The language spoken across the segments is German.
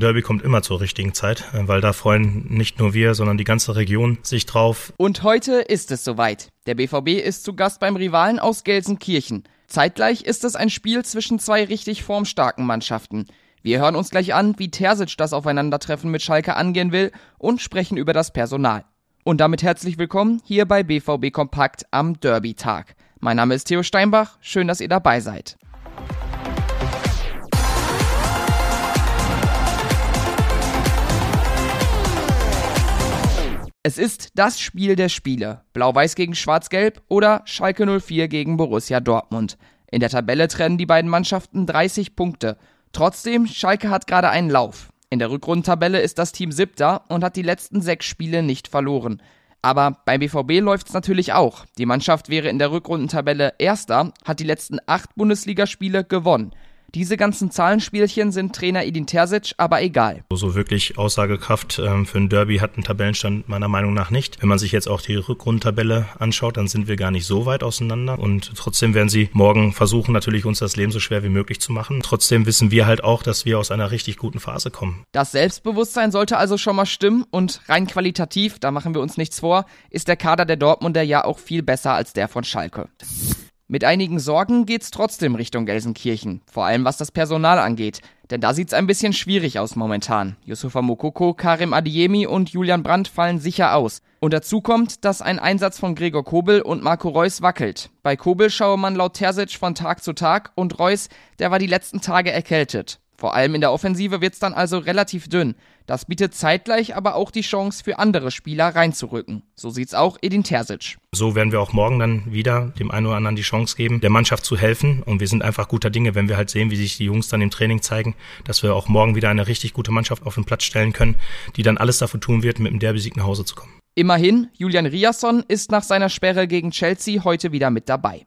Derby kommt immer zur richtigen Zeit, äh, weil da freuen nicht nur wir, sondern die ganze Region sich drauf. Und heute ist es soweit. Der BVB ist zu Gast beim Rivalen aus Gelsenkirchen. Zeitgleich ist es ein Spiel zwischen zwei richtig formstarken Mannschaften. Wir hören uns gleich an, wie Terzic das Aufeinandertreffen mit Schalke angehen will und sprechen über das Personal. Und damit herzlich willkommen hier bei BVB Kompakt am Derby-Tag. Mein Name ist Theo Steinbach, schön, dass ihr dabei seid. Es ist das Spiel der Spiele. Blau-Weiß gegen Schwarz-Gelb oder Schalke 04 gegen Borussia Dortmund. In der Tabelle trennen die beiden Mannschaften 30 Punkte. Trotzdem, Schalke hat gerade einen Lauf. In der Rückrundentabelle ist das Team siebter und hat die letzten sechs Spiele nicht verloren. Aber beim BVB läuft's natürlich auch. Die Mannschaft wäre in der Rückrundentabelle erster, hat die letzten acht Bundesligaspiele gewonnen. Diese ganzen Zahlenspielchen sind Trainer Edin Terzic aber egal. So wirklich Aussagekraft ähm, für ein Derby hat ein Tabellenstand meiner Meinung nach nicht. Wenn man sich jetzt auch die Rückrundtabelle anschaut, dann sind wir gar nicht so weit auseinander und trotzdem werden sie morgen versuchen, natürlich uns das Leben so schwer wie möglich zu machen. Trotzdem wissen wir halt auch, dass wir aus einer richtig guten Phase kommen. Das Selbstbewusstsein sollte also schon mal stimmen und rein qualitativ, da machen wir uns nichts vor, ist der Kader der Dortmunder ja auch viel besser als der von Schalke. Mit einigen Sorgen geht's trotzdem Richtung Gelsenkirchen, vor allem was das Personal angeht, denn da sieht's ein bisschen schwierig aus momentan. Yusufa Mokoko, Karim Adiemi und Julian Brandt fallen sicher aus. Und dazu kommt, dass ein Einsatz von Gregor Kobel und Marco Reus wackelt. Bei Kobel schaue man laut Terzic von Tag zu Tag und Reus, der war die letzten Tage erkältet. Vor allem in der Offensive wird's dann also relativ dünn. Das bietet zeitgleich aber auch die Chance für andere Spieler reinzurücken. So sieht's auch Edin Terzic. So werden wir auch morgen dann wieder dem einen oder anderen die Chance geben, der Mannschaft zu helfen. Und wir sind einfach guter Dinge, wenn wir halt sehen, wie sich die Jungs dann im Training zeigen, dass wir auch morgen wieder eine richtig gute Mannschaft auf den Platz stellen können, die dann alles dafür tun wird, mit dem Derby-Sieg nach Hause zu kommen. Immerhin, Julian Riasson ist nach seiner Sperre gegen Chelsea heute wieder mit dabei.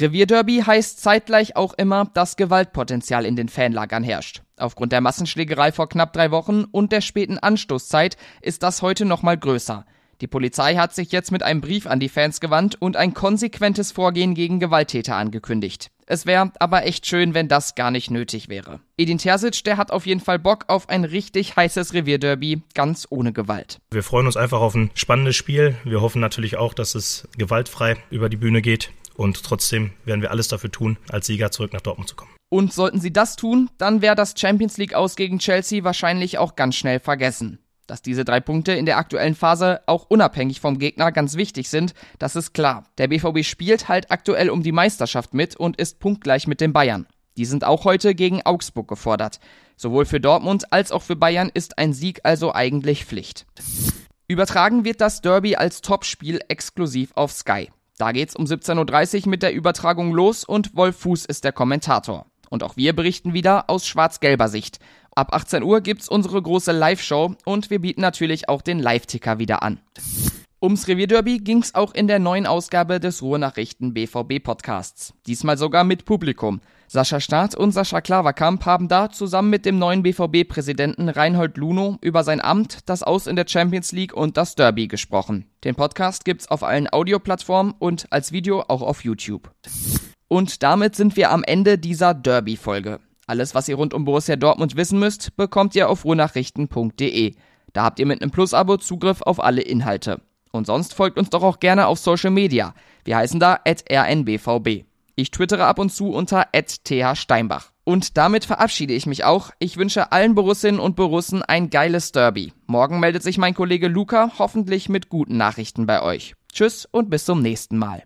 Revierderby heißt zeitgleich auch immer, dass Gewaltpotenzial in den Fanlagern herrscht. Aufgrund der Massenschlägerei vor knapp drei Wochen und der späten Anstoßzeit ist das heute nochmal größer. Die Polizei hat sich jetzt mit einem Brief an die Fans gewandt und ein konsequentes Vorgehen gegen Gewalttäter angekündigt. Es wäre aber echt schön, wenn das gar nicht nötig wäre. Edin Terzic, der hat auf jeden Fall Bock auf ein richtig heißes Revierderby, ganz ohne Gewalt. Wir freuen uns einfach auf ein spannendes Spiel. Wir hoffen natürlich auch, dass es gewaltfrei über die Bühne geht. Und trotzdem werden wir alles dafür tun, als Sieger zurück nach Dortmund zu kommen. Und sollten sie das tun, dann wäre das Champions League aus gegen Chelsea wahrscheinlich auch ganz schnell vergessen. Dass diese drei Punkte in der aktuellen Phase auch unabhängig vom Gegner ganz wichtig sind, das ist klar. Der BVB spielt halt aktuell um die Meisterschaft mit und ist punktgleich mit den Bayern. Die sind auch heute gegen Augsburg gefordert. Sowohl für Dortmund als auch für Bayern ist ein Sieg also eigentlich Pflicht. Übertragen wird das Derby als Topspiel exklusiv auf Sky. Da geht's um 17.30 Uhr mit der Übertragung los und Wolf Fuß ist der Kommentator. Und auch wir berichten wieder aus schwarz-gelber Sicht. Ab 18 Uhr gibt's unsere große Live-Show und wir bieten natürlich auch den Live-Ticker wieder an. Ums Revierderby ging's auch in der neuen Ausgabe des Ruhrnachrichten BVB Podcasts. Diesmal sogar mit Publikum. Sascha Staat und Sascha Klaverkamp haben da zusammen mit dem neuen BVB-Präsidenten Reinhold Luno über sein Amt, das Aus in der Champions League und das Derby gesprochen. Den Podcast gibt's auf allen Audioplattformen und als Video auch auf YouTube. Und damit sind wir am Ende dieser Derby-Folge. Alles, was ihr rund um Borussia Dortmund wissen müsst, bekommt ihr auf ruhrnachrichten.de. Da habt ihr mit einem Plus-Abo Zugriff auf alle Inhalte. Und sonst folgt uns doch auch gerne auf Social Media. Wir heißen da rnbvb. Ich twittere ab und zu unter @thsteinbach. Und damit verabschiede ich mich auch. Ich wünsche allen Borussinnen und Borussen ein geiles Derby. Morgen meldet sich mein Kollege Luca hoffentlich mit guten Nachrichten bei euch. Tschüss und bis zum nächsten Mal.